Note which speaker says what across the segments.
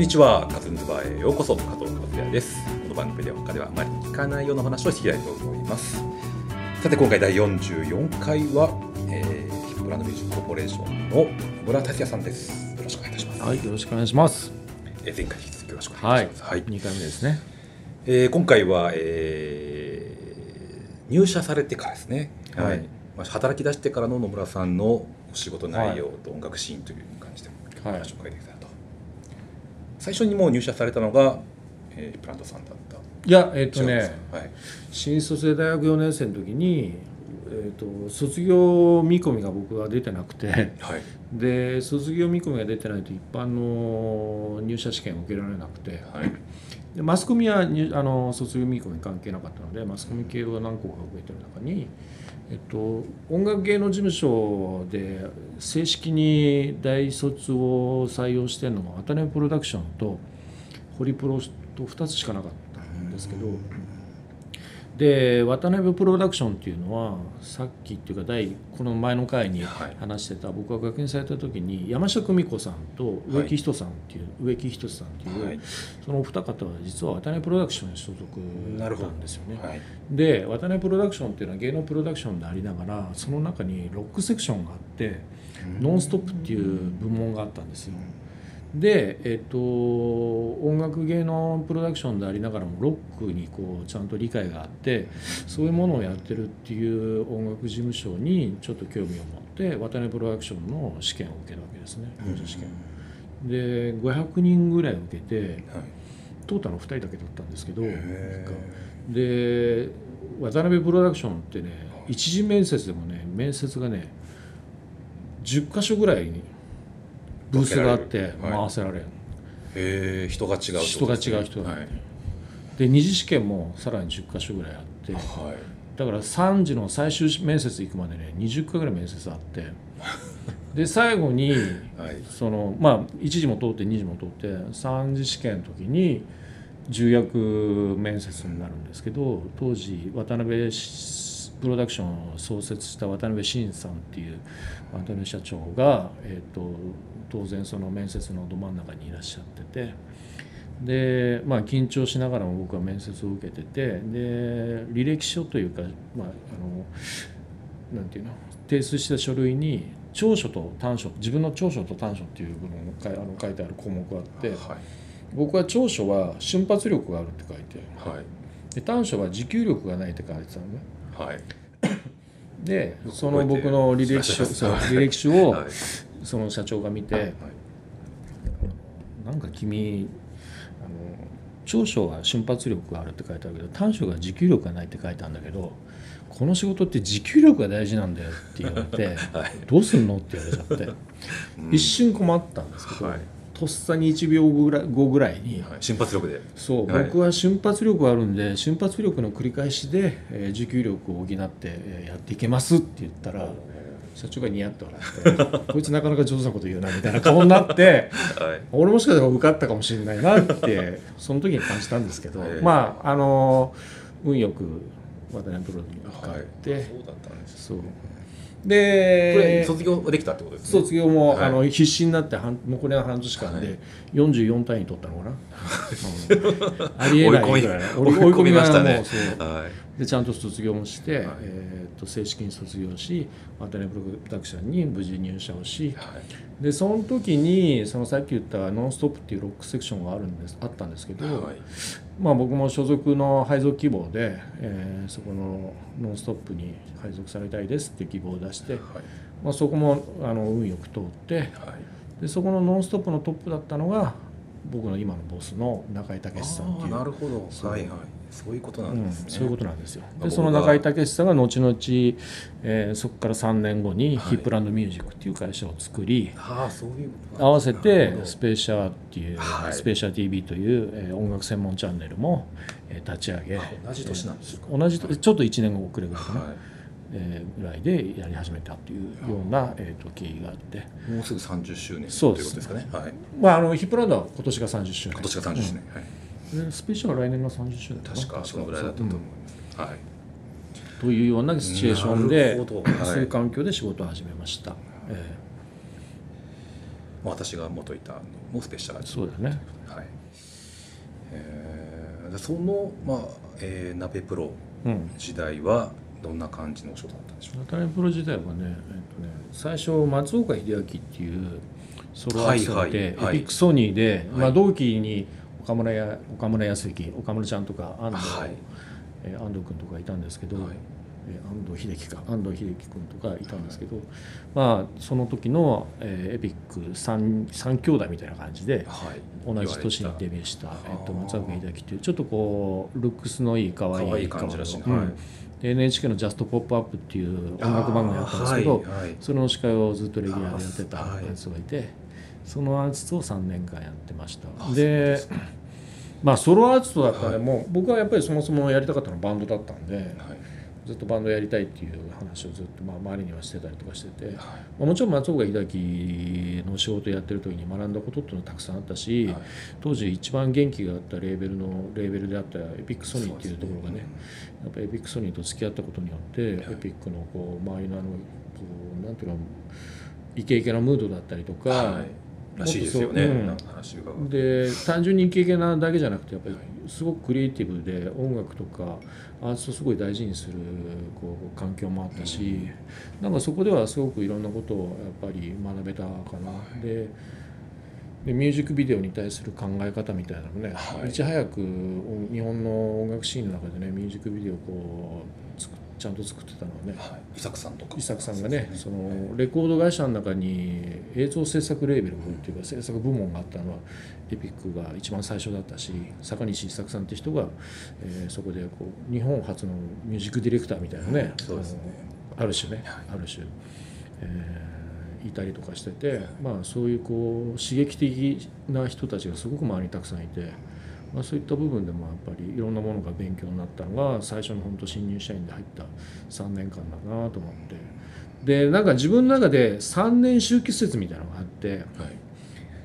Speaker 1: こんにちは、かずんずBAR へようこそ、加藤和也です。この番組では他ではあまり聞かないような話をしていきたいと思います。さて、今回第44回は、えー、ヒップランドミュージックコーポレーションの野村達也さんです。よろしくお願いいたします。
Speaker 2: はい、よろしくお願いします。
Speaker 1: えー前回に引き続きよろしくお願
Speaker 2: はいい
Speaker 1: します。はい。
Speaker 2: 2回目ですね。
Speaker 1: えー今回は、えー入社されてからですね。はい。
Speaker 2: はい
Speaker 1: まあ、働き出してからの野村さんのお仕事内容と音楽シーンという感じでお
Speaker 2: はい
Speaker 1: 話を伺いできたらと。最初にもう入社されたのが、えー、プラントさんだった。
Speaker 2: いや、えっ、とね、
Speaker 1: はい。
Speaker 2: 新卒で大学4年生の時に、えー、と卒業見込みが僕は出てなくて、
Speaker 1: はい。
Speaker 2: で卒業見込みが出てないと一般の入社試験を受けられなくて、
Speaker 1: はい。
Speaker 2: でマスコミは入あの卒業見込み関係なかったのでマスコミ系を何個か受けてる中に、えっと、音楽芸能事務所で正式に大卒を採用してるのが渡辺プロダクションとホリプロと2つしかなかったんですけどで渡辺プロダクションっていうのはさっきっていうか第この前の回に
Speaker 1: はい
Speaker 2: 話してた僕が学園された時に山下久美子さんと植木仁さんっていう、植木仁さんっていう、
Speaker 1: はい
Speaker 2: そのお二方は実は渡辺プロダクションに所属だったんですよね。
Speaker 1: はい。
Speaker 2: で渡辺プロダクションっていうのは芸能プロダクションでありながらその中にロックセクションがあって「ノンストップっていう部門があったんですよ。で、えっと音楽芸能プロダクションでありながらもロックにこうちゃんと理解があってそういうものをやってるっていう音楽事務所にちょっと興味を持って渡辺プロダクションの試験を受けるわけですね入社試験。で500人ぐらい受けて
Speaker 1: はい。
Speaker 2: トータルの2人だけだったんですけど
Speaker 1: へ
Speaker 2: で渡辺プロダクションってね一次面接でもね面接がね10箇所ぐらいにブースがあって
Speaker 1: 分けられるはい
Speaker 2: 回せられる、
Speaker 1: えー、人が違うって
Speaker 2: 人が違う人が
Speaker 1: はい。
Speaker 2: で二次試験もさらに10箇所ぐらいあって
Speaker 1: はい。
Speaker 2: だから3次の最終面接行くまでね20回ぐらい面接あって で最後に
Speaker 1: はい。
Speaker 2: そのまあ1次も通って2次も通って3次試験の時に重役面接になるんですけど当時渡辺しプロダクションを創設した渡辺晋さんっていう渡辺社長が、えー、と当然その面接のど真ん中にいらっしゃっててでまあ緊張しながらも僕は面接を受けててで履歴書というか、まあ、あのなんていうの提出した書類に長所と短所自分の長所と短所っていう部分があの書いてある項目があって
Speaker 1: はい。
Speaker 2: 僕は長所は瞬発力があるって書いて
Speaker 1: はい。
Speaker 2: で短所は持久力がないって書いてたのね
Speaker 1: はい。
Speaker 2: でその僕の履歴書履歴書を
Speaker 1: はい。
Speaker 2: その社長が見て
Speaker 1: はい。
Speaker 2: 「なんか君あの長所は瞬発力があるって書いてあるけど短所が持久力がないって書いてあるんだけどこの仕事って持久力が大事なんだよ」って言われて
Speaker 1: はい。
Speaker 2: 「どうすんの?」って言われちゃって
Speaker 1: うん
Speaker 2: 一瞬困ったんですけど、
Speaker 1: はい
Speaker 2: とっさに1秒後ぐらい後ぐらいに、
Speaker 1: はい。瞬発力で。
Speaker 2: そう、
Speaker 1: はい
Speaker 2: 僕は瞬発力があるんで瞬発力の繰り返しで、えー持久力を補って、えーやっていけますって言ったら社長がニヤッと笑ってこいつなかなか上手なこと言うなみたいな顔になって
Speaker 1: はい。
Speaker 2: 俺もしかしたら受かったかもしれないなって その時に感じたんですけど、
Speaker 1: ええ
Speaker 2: まああの運よく渡辺プロに受か
Speaker 1: はい。
Speaker 2: って、
Speaker 1: そうだったんです。
Speaker 2: そう
Speaker 1: こ
Speaker 2: で
Speaker 1: れ卒業できたってことですね。
Speaker 2: 卒業も、
Speaker 1: はい
Speaker 2: あの必死になって半残りの半年間
Speaker 1: はい
Speaker 2: で44単位取ったのかな、うんありえないぐらい
Speaker 1: 追い込みましたねはい。
Speaker 2: でちゃんと卒業もして、
Speaker 1: はい
Speaker 2: えー、と正式に卒業し渡辺プロダクションに無事入社をし
Speaker 1: はい。
Speaker 2: でその時にそのさっき言った「ノンストップ」っていうロックセクションがあるんですあったんですけど、
Speaker 1: はい。
Speaker 2: まあ、僕も所属の配属希望で、えーそこの「ノンストップ」に配属されたいですって希望を出して、
Speaker 1: はい。
Speaker 2: まあ、そこもあの運よく通って
Speaker 1: はい。
Speaker 2: でそこの「ノンストップ!」のトップだったのが僕の今のボスの中井武さんっていう
Speaker 1: なるほど。はいはい。そういうことな
Speaker 2: うんん
Speaker 1: ですね。
Speaker 2: そういうことなんですよ。
Speaker 1: まあ
Speaker 2: でその中井武さんが後々、えーそこから3年後に
Speaker 1: はい
Speaker 2: ヒップランドミュージックっていう会社を作り、
Speaker 1: ああ、そういう
Speaker 2: 合わせてスペーシャーっていう、
Speaker 1: はい
Speaker 2: スペーシャー TV という、えー音楽専門チャンネルも、えー立ち上げ
Speaker 1: あ同じ年なんですか？
Speaker 2: えー同じちょっと1年後遅れぐらいかな、
Speaker 1: は
Speaker 2: えーぐらいでやり始めたっていうような、えー、と経緯があって、
Speaker 1: い。もうすぐ30周年という
Speaker 2: そうです
Speaker 1: ことですかね。はい。
Speaker 2: まあ、あのヒップランドは今年が30周年
Speaker 1: 今年が30周年。はい。
Speaker 2: うんでスペーシャーは来年が30周年
Speaker 1: 確かそのぐらいだったと思います。はい。
Speaker 2: というようなシチュエーションで
Speaker 1: はい
Speaker 2: そういう環境で仕事を始めました、え
Speaker 1: 私が元いたのもスペシャル
Speaker 2: そうだね。
Speaker 1: はい。えーでその、まあえー、鍋プロ
Speaker 2: うん。
Speaker 1: 時代はどんな感じのお仕事だったんでしょう？
Speaker 2: 渡辺プロ時代はね,、えっとね最初松岡秀明っていうソロアーティストがいて、
Speaker 1: はいはいはい。
Speaker 2: エピックソニーで、
Speaker 1: はい。
Speaker 2: まあ、同期に岡村や岡村康之岡村ちゃんとか安藤,、
Speaker 1: はい。
Speaker 2: えー安藤君とかいたんですけど、
Speaker 1: はい。
Speaker 2: えー安藤秀樹か安藤秀樹君とかいたんですけど、まあその時の、えーエピック 3, 三兄弟みたいな感じで
Speaker 1: はい。
Speaker 2: 同じ年にデビューした、えっと、松岡秀樹っていうちょっとこうルックスのいい可愛い
Speaker 1: 可愛い感じらしい。
Speaker 2: 顔の
Speaker 1: はい。
Speaker 2: で NHK の「ジャストポップアップっていう音楽番組だったんですけど、
Speaker 1: はい。はい。
Speaker 2: その司会をずっとレギュラーでやってたやつがいて、そのアーティストを3年間やってました。でまあソロアーティストだったら
Speaker 1: はい。
Speaker 2: もう、僕はやっぱりそもそもやりたかったのはバンドだったんで
Speaker 1: はい。
Speaker 2: ずっとバンドやりたいっていう話をずっとまあ周りにはしてたりとかしてて、
Speaker 1: はい。
Speaker 2: まあもちろん松岡秀樹の仕事やってる時に学んだことっていうのはたくさんあったし、
Speaker 1: はい。
Speaker 2: 当時一番元気があったレーベルのレーベルであったエピックソニーっていうところがねやっぱりエピックソニーと付き合ったことによって、エピックのこう周りのあのこうなんていうのイケイケなムードだったりとか、
Speaker 1: はいらしいですよね、
Speaker 2: うん。で単純にイケイケなだけじゃなくてやっぱりすごくクリエイティブで音楽とかアーティストをすごい大事にするこう環境もあったし、なんかそこではすごくいろんなことをやっぱり学べたかな。ででミュージックビデオに対する考え方みたいなのもね、
Speaker 1: はい。
Speaker 2: いち早く日本の音楽シーンの中でねミュージックビデオをこうちゃんと作ってたのはね。
Speaker 1: はい、伊作さんとか。
Speaker 2: 伊作さんがねそのレコード会社の中に映像制作レーベルっていうか制作部門があったのはエピックが一番最初だったし坂西伊作さんって人が、えーそこでこう日本初のミュージックディレクターみたいなね
Speaker 1: そうですね。
Speaker 2: ある種ね、ある種、えーいたりとかしてて、まあ、そういうこう刺激的な人たちがすごく周りにたくさんいて。まあ、そういった部分でもやっぱりいろんなものが勉強になったのが最初の本当新入社員で入った3年間だなと思って。でなんか自分の中で3年周期説みたいなのがあって
Speaker 1: はい。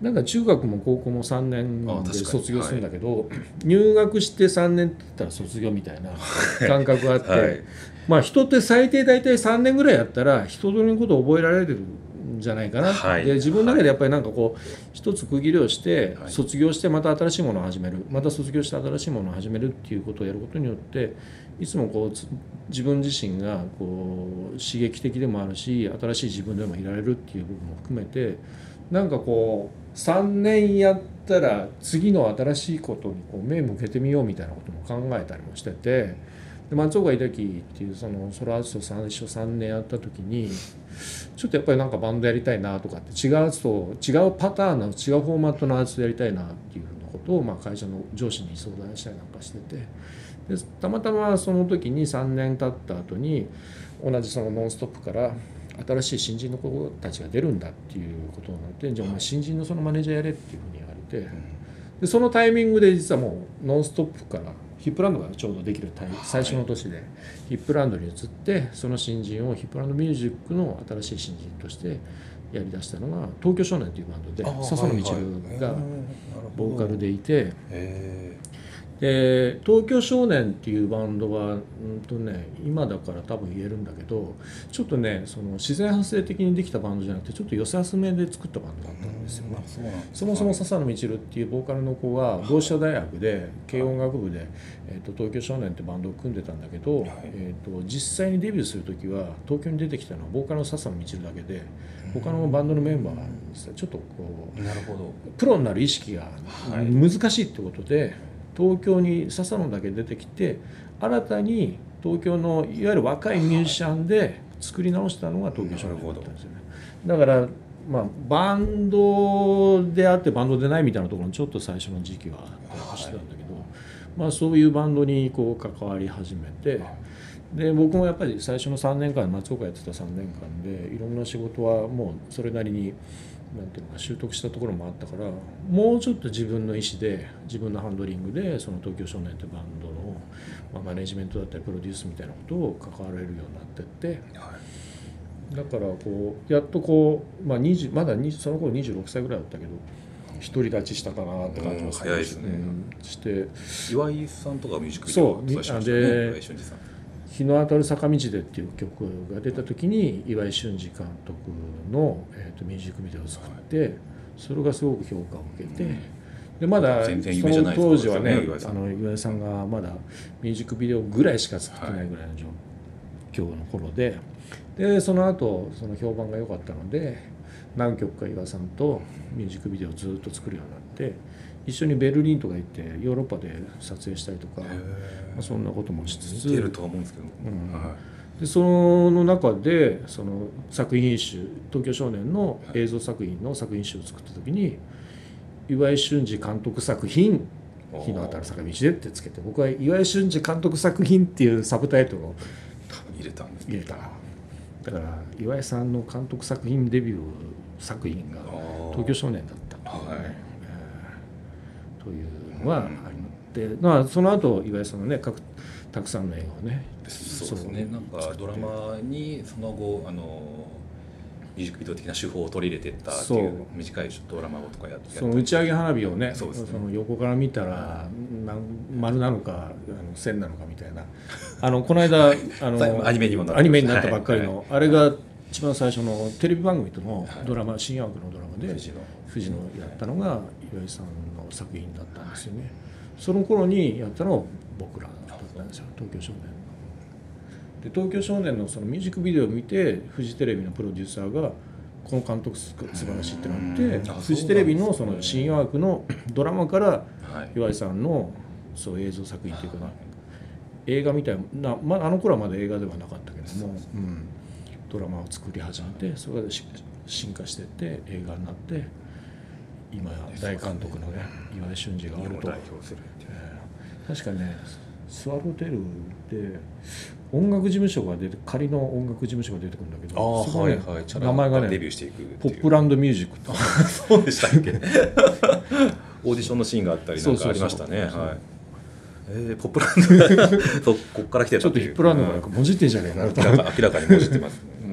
Speaker 2: なんか中学も高校も3年で卒業するんだけど、入学して3年って言ったら卒業みたいな感覚があって、
Speaker 1: はい。
Speaker 2: まあ人って最低大体3年ぐらいやったら人通りのことを覚えられるんじゃないかな、
Speaker 1: はい。
Speaker 2: で自分の中でやっぱりなんかこう一つ区切りをして
Speaker 1: はい。
Speaker 2: 卒業してまた新しいものを始める。また卒業して新しいものを始めるっていうことをやることによっていつもこうつ自分自身がこう刺激的でもあるし新しい自分でもいられるっていう部分も含めてなんかこう3年やったら次の新しいことにこう目向けてみようみたいなことも考えたりもしてて。で松岡秀樹っていうそのソロアーティスト最初3年やった時にちょっとやっぱりなんかバンドやりたいなとかって違うアーティ違うパターンの違うフォーマットのアーティストやりたいなっていうふうなことをまあ会社の上司に相談したりなんかしててでたまたまその時に3年経った後に同じその「ノンストップ!」から新しい新人の子たちが出るんだっていうことになってじゃあお前新人のそのマネージャーやれっていうふうに言われてでそのタイミングで実はもう「ノンストップ!」からヒップランドがちょうどできる最初の年でヒップランドに移ってその新人をヒップランドミュージックの新しい新人としてやりだしたのが東京少年というバンドで笹野みちるがボーカルでいて
Speaker 1: へ
Speaker 2: で東京少年っていうバンドはうんとね今だから多分言えるんだけどちょっとねその自然発生的にできたバンドじゃなくてちょっと寄せ集めで作ったバンドだったんですよね。
Speaker 1: そうなんです
Speaker 2: そもそも笹野みちるっていうボーカルの子は同志社大学で軽音楽部で、えー、と東京少年ってバンドを組んでたんだけど、
Speaker 1: はい。
Speaker 2: えー、と実際にデビューする時は東京に出てきたのはボーカルの笹野みちるだけで他のバンドのメンバーはちょっとこう
Speaker 1: なるほど。
Speaker 2: プロになる意識が
Speaker 1: はい。
Speaker 2: 難しいってことで、東京に笹野だけ出てきて新たに東京のいわゆる若いミュージシャンで作り直したのが東京少年だったんですよね。だからまあバンドであってバンドでないみたいなところにちょっと最初の時期はあったりしてたんだけど、まあそういうバンドにこう関わり始めてで僕もやっぱり最初の3年間松岡やってた3年間でいろんな仕事はもうそれなりになんていうのか習得したところもあったからもうちょっと自分の意思で自分のハンドリングでその東京少年ってバンドの、まあ、マネジメントだったりプロデュースみたいなことを関われるようになってって
Speaker 1: はい。
Speaker 2: だからこうやっとこう、まあ、20まだ20その頃26歳ぐらいだったけど独り立ちしたかなって感じが
Speaker 1: うん早いですね。
Speaker 2: うんして
Speaker 1: 岩井さんとかミュージックビデオ
Speaker 2: そうで
Speaker 1: ね。岩井俊二さん「
Speaker 2: 日の当たる坂道で」っていう曲が出た時に岩井俊二監督の、えー、とミュージックビデオを作って、それがすごく評価を受けて、でまだその当時はね
Speaker 1: 岩井さん。
Speaker 2: あの岩井さんがまだミュージックビデオぐらいしか作ってないぐらいの状況の頃ででその後その評判が良かったので何曲か岩井さんとミュージックビデオをずっと作るようになって一緒にベルリンとか行ってヨーロッパで撮影したりとか、まあ、そんなこともしつつ。
Speaker 1: 似てるとは思うんですけど、
Speaker 2: ん。
Speaker 1: は
Speaker 2: でその中でその作品集東京少年の映像作品の作品集を作った時に岩井俊二監督作品「日の当たる坂道で」ってつけて僕は岩井俊二監督作品っていうサブタイトルを
Speaker 1: い、入れたんです
Speaker 2: 入れた。だから岩井さんの監督作品デビュー作品が東京少年だった。というね、
Speaker 1: はい。
Speaker 2: えーというのはありって、まあ、その後岩井さんのね各たくさんの映画をね
Speaker 1: そうですね。なんかドラマにその後あのミュージックビデオ的な手法を取り入れてったって
Speaker 2: そ
Speaker 1: いうう。短いドラマをとかやって
Speaker 2: その打ち上げ花火をね
Speaker 1: ね。
Speaker 2: の横から見たら丸なのかあの線なのかみたいな。あのこの間 あの
Speaker 1: アニメにもな
Speaker 2: アニメになったばっかり
Speaker 1: はい。
Speaker 2: の、あれが一番最初のテレビ番組とのドラマ、新枠のドラマで
Speaker 1: 富士の
Speaker 2: 富士のやったのが岩井さんの作品だったんですよね、その頃にやったのが僕らだったんですよ。東京少年で東京少年のそのミュージックビデオを見てフジテレビのプロデューサーがこの監督す素晴らしいってなってフジテレビのその新枠のドラマから
Speaker 1: はい。
Speaker 2: 岩井さんのそう映像作品っていうかな映画みたいな、まあ、あの頃はまだ映画ではなかったけども、うん、ドラマを作り始めてそれがし進化していって映画になって今や大監督のね岩井俊二があ
Speaker 1: 日本を
Speaker 2: ると、
Speaker 1: 代表するっていう。
Speaker 2: えー確かねスワローテルで音楽事務所が出て仮の音楽事務所が出てくるんだけ
Speaker 1: ああ
Speaker 2: どそこね
Speaker 1: はいはい
Speaker 2: 名前がね
Speaker 1: デビューしていく
Speaker 2: ポップランドミュージックって
Speaker 1: そうでしたっけ？オーディションのシーンがあったりなんかありましたね。はい。えー、ポップランド。そうこっから来て
Speaker 2: ちょっとヒップランドがなんかもじってんじゃねえかなと。
Speaker 1: 明らか明らかにもじってますね
Speaker 2: うん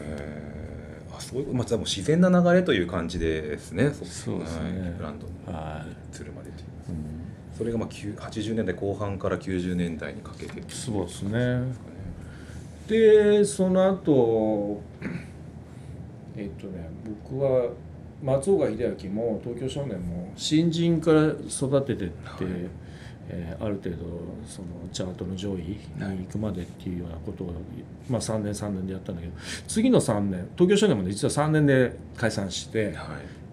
Speaker 1: えーあそういうまあ、自然な流れという感じですね。そ
Speaker 2: そうですね。
Speaker 1: はい、ブランドに
Speaker 2: はい。
Speaker 1: するまでという。
Speaker 2: うん。
Speaker 1: それがまあ9 80年代後半から90年代にかけて
Speaker 2: そうですね。
Speaker 1: ね。
Speaker 2: でその後 えっとね僕は松岡秀明も東京少年も新人から育ててって、
Speaker 1: はい
Speaker 2: えーある程度そのチャートの上位に行くまでっていうようなことを、まあ、3年3年でやったんだけど次の3年東京少年もね実は3年で解散して、
Speaker 1: はい。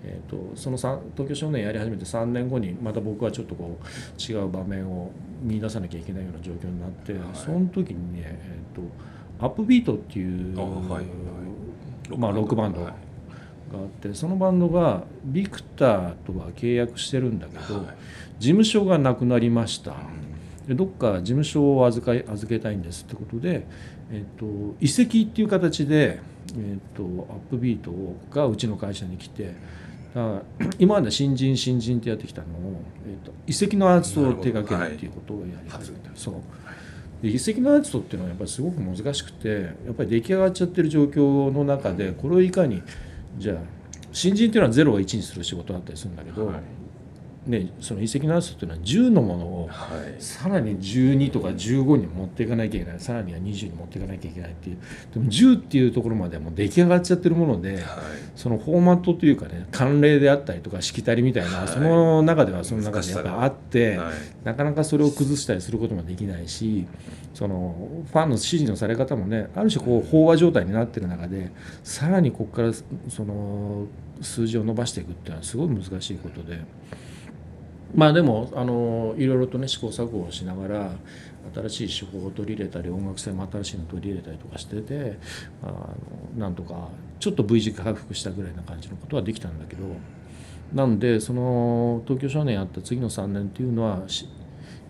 Speaker 2: えー、とそのさ東京少年やり始めて3年後にまた僕はちょっとこう違う場面を見出さなきゃいけないような状況になって、
Speaker 1: はい。
Speaker 2: その時にね、えー、とアップビートっていう
Speaker 1: あはいはい。
Speaker 2: まあ、ロックバンドが
Speaker 1: はい
Speaker 2: あってそのバンドがビクターとは契約してるんだけど、
Speaker 1: はい。
Speaker 2: 事務所がなくなりました。でどっか事務所を預かい預けたいんですってことで、えっと移籍っていう形で、えっとアップビートがうちの会社に来てだ今まで新人新人ってやってきたのを、えっと移籍のアーティストを手掛けるっていうことをやり始めた、そう。で移籍のアーティストっていうのはやっぱりすごく難しくてやっぱり出来上がっちゃってる状況の中でこれをいかにじゃあ新人っていうのは0を1にする仕事だったりするんだけど、
Speaker 1: はい。
Speaker 2: ね、その移籍のアーティストっていうのは10のものを
Speaker 1: はい。
Speaker 2: さらに12とか15に持っていかなきゃいけないさらには20に持っていかなきゃいけないっていうでも10っていうところまではもう出来上がっちゃってるもので
Speaker 1: はい。
Speaker 2: そのフォーマットというかね慣例であったりとかしきたりみたいな、
Speaker 1: はい
Speaker 2: その中ではその中でやっぱあって、
Speaker 1: はい。
Speaker 2: なかなかそれを崩したりすることもできないしそのファンの支持のされ方もねある種こう飽和状態になってる中でさらにここからその数字を伸ばしていくっていうのはすごい難しいことで。まあでもあのいろいろとね試行錯誤をしながら新しい手法を取り入れたり音楽性も新しいのを取り入れたりとかしててあのなんとかちょっと V 字回復したぐらいな感じのことはできたんだけどなんでその東京少年やった次の3年っていうのは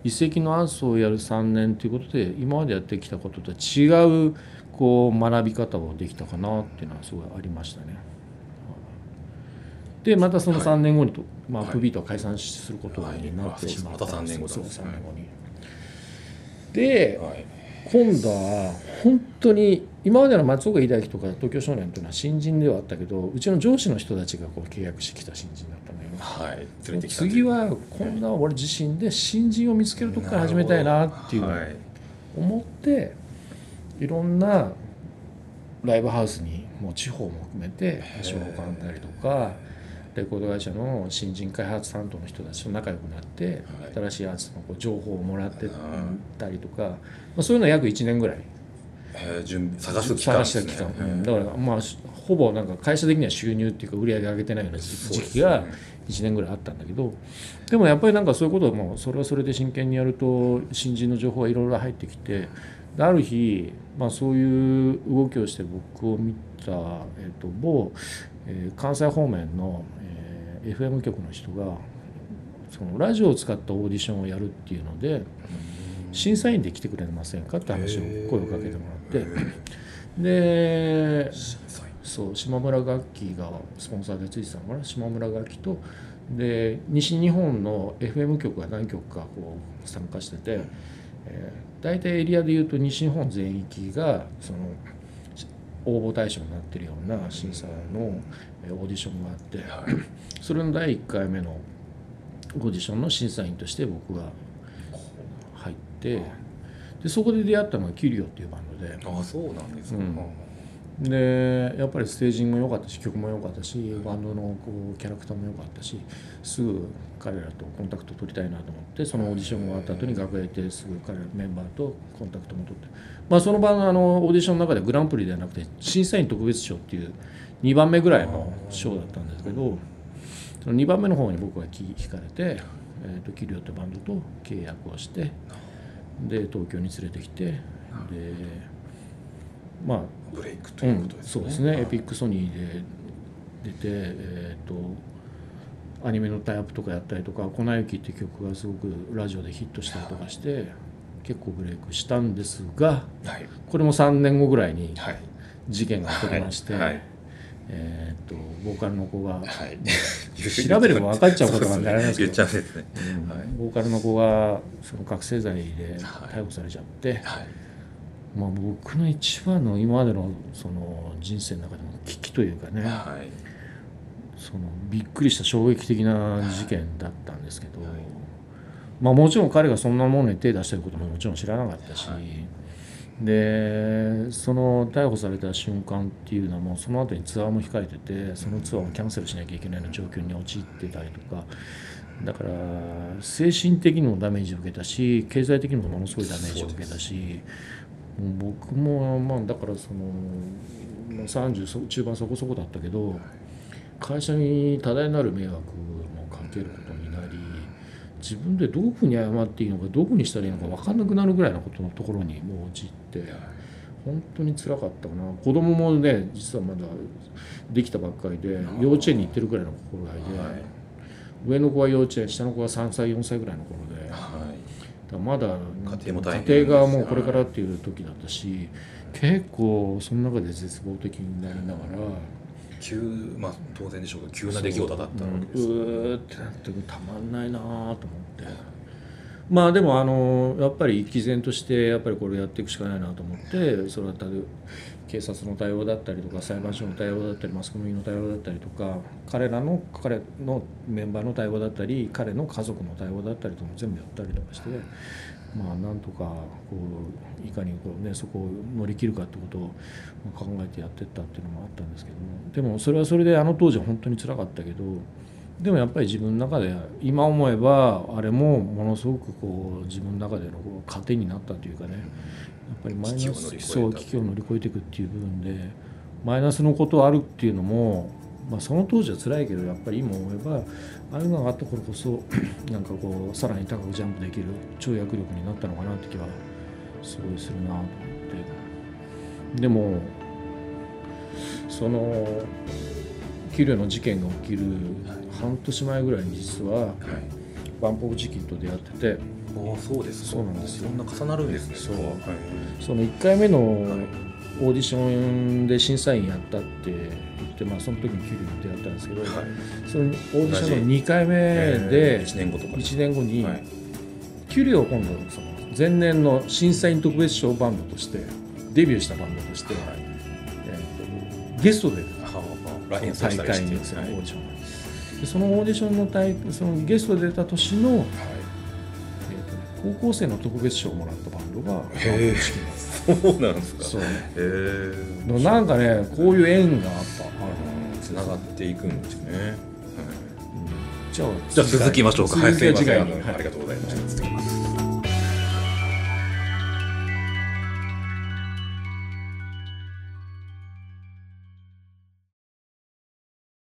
Speaker 2: 遺跡のアースをやる3年ということで今までやってきたこととは違うこう学び方をできたかなっていうのはすごいありましたね。でまたその3年後にと、まあ、アップビートは解散することになってしまった
Speaker 1: はいまた3年後
Speaker 2: うそう3年後に。で
Speaker 1: はい。
Speaker 2: 今度は本当に今までの松岡秀明とか東京少年というのは新人ではあったけどうちの上司の人たちがこう契約してきた新人だったのよ。
Speaker 1: はい。連れてきた
Speaker 2: 次は今度は俺自身で新人を見つけるとこから始めたいなっていう
Speaker 1: はい。
Speaker 2: 思っていろんなライブハウスにもう地方も含めて足を運んだりとかレコード会社の新人開発担当の人たちと仲良くなって新しいアーティストのこう情報をもらってたりとか、まあ、そういうのは約1年ぐらい
Speaker 1: えー準備探す期間ですね。
Speaker 2: 探した期間、うん。だからまあほぼなんか会社的には収入っていうか売り上げ上げてないような時期が1年ぐらいあったんだけどでもやっぱりなんかそういうことをもうそれはそれで真剣にやると新人の情報がいろいろ入ってきてである日、まあ、そういう動きをして僕を見た、えー、と某、えー関西方面の、えー FM 局の人がそのラジオを使ったオーディションをやるっていうので審査員で来てくれませんかって話を声をかけてもらって。でそう島村楽器がスポンサーでついてたのかな？島村楽器と。で西日本の FM 局が何局かこう参加してて、えー大体エリアでいうと西日本全域がその応募対象になってるような審査のえーオーディションがあって
Speaker 1: はい。
Speaker 2: それの第1回目のオーディションの審査員として僕が入ってでそこで出会ったのがキュリオっていうバンドで。
Speaker 1: ああそうなんですか、
Speaker 2: うん。でやっぱりステージングも良かったし曲も良かったしバンドのこうキャラクターも良かったしすぐ彼らとコンタクト取りたいなと思ってそのオーディションが終わった後に楽屋行ってすぐ彼らメンバーとコンタクトも取って、まあ、その場のあのオーディションの中でグランプリではなくて審査員特別賞っていう2番目ぐらいの賞だったんですけどその2番目の方に僕はき引かれて、えー、とキリオってバンドと契約をしてで東京に連れてきてでまあ
Speaker 1: ブレイクということですね、
Speaker 2: そうですね。エピックソニーで出てえっ、とアニメのタイアップとかやったりとか「粉雪」って曲がすごくラジオでヒットしたりとかして結構ブレイクしたんですが
Speaker 1: はい。
Speaker 2: これも3年後ぐらいに
Speaker 1: はい。
Speaker 2: 事件が起こりまして、
Speaker 1: はい。はい。
Speaker 2: えっ、とボーカルの子が
Speaker 1: はい。
Speaker 2: 調べれば分かっちゃうことなんであれなんですけどボーカルの子がその覚醒剤で逮捕されちゃって、
Speaker 1: はい。
Speaker 2: まあ、僕の一番の今までのその人生の中でも危機というかね、
Speaker 1: はい。
Speaker 2: そのびっくりした衝撃的な事件だったんですけど、
Speaker 1: はい
Speaker 2: まあ、もちろん彼がそんなものに手出してることももちろん知らなかったし、
Speaker 1: はい。
Speaker 2: でその逮捕された瞬間っていうのはもうその後にツアーも控えててそのツアーをキャンセルしなきゃいけないような状況に陥ってたりとか。だから精神的にもダメージを受けたし経済的にもものすごいダメージを受けたし。僕もまあだからそのまあ30そ中盤そこそこだったけど会社に多大なる迷惑もかけること自分でどういうふうに謝っていいのかどこにしたらいいのか分かんなくなるぐらいのことのところにもう陥って本当につらかったかな。子供もね実はまだできたばっかりで幼稚園に行ってるぐらいの頃合いで、
Speaker 1: はい。
Speaker 2: 上の子は幼稚園下の子は3歳4歳ぐらいの頃で。
Speaker 1: はい。
Speaker 2: らまだ
Speaker 1: 家庭も大変
Speaker 2: 家庭がもうこれからっていう時だったし結構その中で絶望的になりながら
Speaker 1: 急まあ当然でしょうけど急な出来事だったわけです、
Speaker 2: うん。うーってなってたまんないなと思って。まあでもあのやっぱり毅然としてやっぱりこれやっていくしかないなと思ってそれだったら警察の対応だったりとか裁判所の対応だったりマスコミの対応だったりとか彼らの彼のメンバーの対応だったり彼の家族の対応だったりとかも全部やったりとかしてまあなんとかこういかにこう、ね、そこを乗り切るかってことを考えてやってったっていうのもあったんですけども。でもそれはそれであの当時は本当につらかったけどでもやっぱり自分の中で今思えばあれもものすごくこう自分の中でのこう糧になったというかね。やっぱりマイナスそう危機を乗り越えていくっていう部分でマイナスのことあるっていうのも、まあ、その当時は辛いけどやっぱり今思えばああいうのがあったからこそ なんかこうさらに高くジャンプできる跳躍力になったのかなって気はすごいするなと思って。でもそのキリュウの事件が起きる半年前ぐらいに実は
Speaker 1: はい
Speaker 2: バンプ・オブ・チキンと出会ってて
Speaker 1: ああそうです
Speaker 2: そうなんですよ。
Speaker 1: そんな重なるんですね。
Speaker 2: そう。
Speaker 1: はい。
Speaker 2: その1回目のオーディションで審査員やったって言って、まあ、その時にキリュウに出会ったんですけど、
Speaker 1: はい。
Speaker 2: そのオーディションの2回目で
Speaker 1: 1年後とか。
Speaker 2: 1年後に
Speaker 1: はい
Speaker 2: キュリオを今度その前年の審査員特別賞バンドとしてデビューしたバンドとして、
Speaker 1: はい。
Speaker 2: えーとゲストで大会にそのオ
Speaker 1: はい
Speaker 2: ーディション。でそのオーディションの大そのゲストで出た年の、えーと高校生の特別賞をもらったバンドが式なんです
Speaker 1: そうなんですか。
Speaker 2: そう。
Speaker 1: へえ
Speaker 2: なんかねこういう縁があった
Speaker 1: つながっていくんですね、はい。
Speaker 2: じゃあ
Speaker 1: じゃあ続きましょうか。
Speaker 2: は
Speaker 1: いすいまありがとうございました。